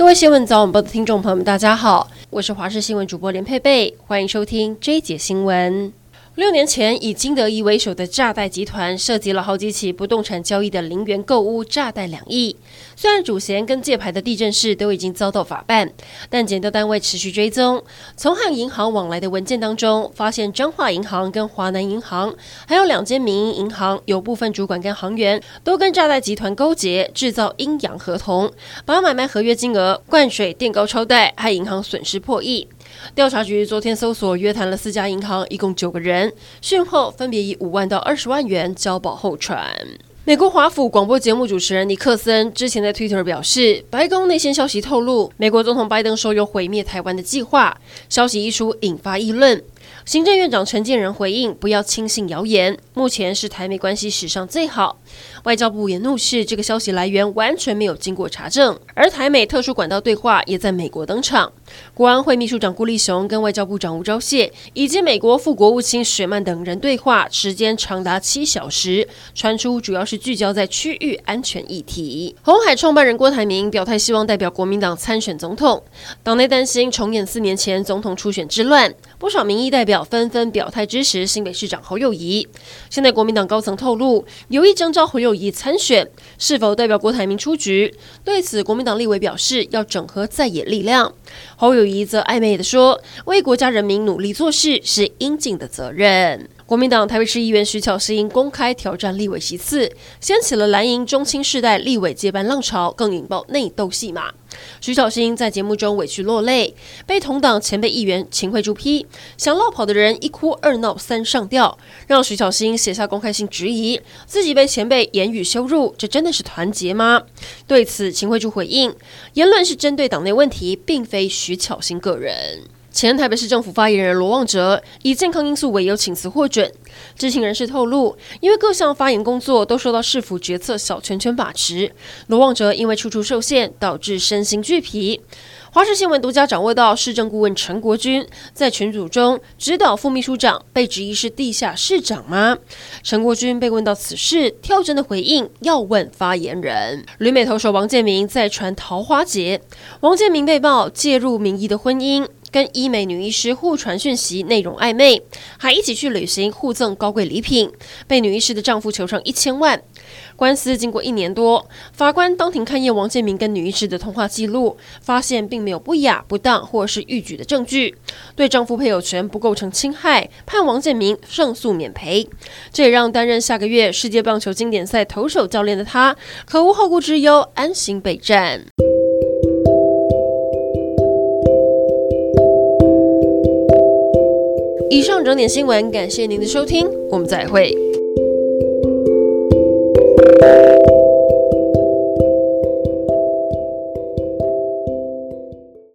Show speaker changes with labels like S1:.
S1: 各位新闻早晚报的听众朋友们，大家好，我是华视新闻主播连佩佩，欢迎收听这一节新闻。六年前，以金德一为首的诈贷集团涉及了好几起不动产交易的零元购屋诈贷两亿。虽然主嫌跟借牌的地政士都已经遭到法办，但检调单位持续追踪，从和银行往来的文件当中，发现彰化银行跟华南银行，还有两间民营银行，有部分主管跟行员都跟诈贷集团勾结，制造阴阳合同，把买卖合约金额灌水垫高超贷，害银行损失破亿。调查局昨天搜索约谈了四家银行，一共九个人，讯后分别以五万到二十万元交保候传。美国华府广播节目主持人尼克森之前在 Twitter 表示，白宫内线消息透露，美国总统拜登说有毁灭台湾的计划。消息一出，引发议论。行政院长陈建仁回应：“不要轻信谣言，目前是台美关系史上最好。”外交部也怒斥这个消息来源完全没有经过查证，而台美特殊管道对话也在美国登场。国安会秘书长顾立雄跟外交部长吴钊燮以及美国副国务卿雪曼等人对话，时间长达七小时，传出主要是聚焦在区域安全议题。红海创办人郭台铭表态，希望代表国民党参选总统，党内担心重演四年前总统初选之乱，不少民意代代表。纷纷表态支持新北市长侯友谊。现在国民党高层透露，有意征召侯友谊参选，是否代表郭台铭出局？对此，国民党立委表示要整合在野力量。侯友谊则暧昧地说，为国家人民努力做事是应尽的责任。国民党台北市议员徐巧芯公开挑战立委席次，掀起了蓝营中青世代立委接班浪潮，更引爆内斗戏码。徐巧芯在节目中委屈落泪，被同党前辈议员秦慧珠批，想落跑的人一哭二闹三上吊，让徐巧芯写下公开信质疑自己被前辈言语羞辱，这真的是团结吗？对此，秦慧珠回应，言论是针对党内问题，并非徐巧芯个人。前台北市政府发言人罗旺哲以健康因素为由请辞获准。知情人士透露，因为各项发言工作都受到市府决策小圈圈把持，罗旺哲因为处处受限，导致身心俱疲。华视新闻独家掌握到，市政顾问陈国军在群组中指导副秘书长，被质疑是地下市长吗？陈国军被问到此事，跳针的回应要问发言人。旅美投手王建民再传桃花劫，王建民被曝介入民意的婚姻。跟医美女医师互传讯息，内容暧昧，还一起去旅行，互赠高贵礼品，被女医师的丈夫求偿一千万。官司经过一年多，法官当庭勘验王建民跟女医师的通话记录，发现并没有不雅、不当或是逾矩的证据，对丈夫配偶权不构成侵害，判王建民胜诉免赔。这也让担任下个月世界棒球经典赛投手教练的他，可无后顾之忧，安心备战。以上整点新闻，感谢您的收听，我们再会。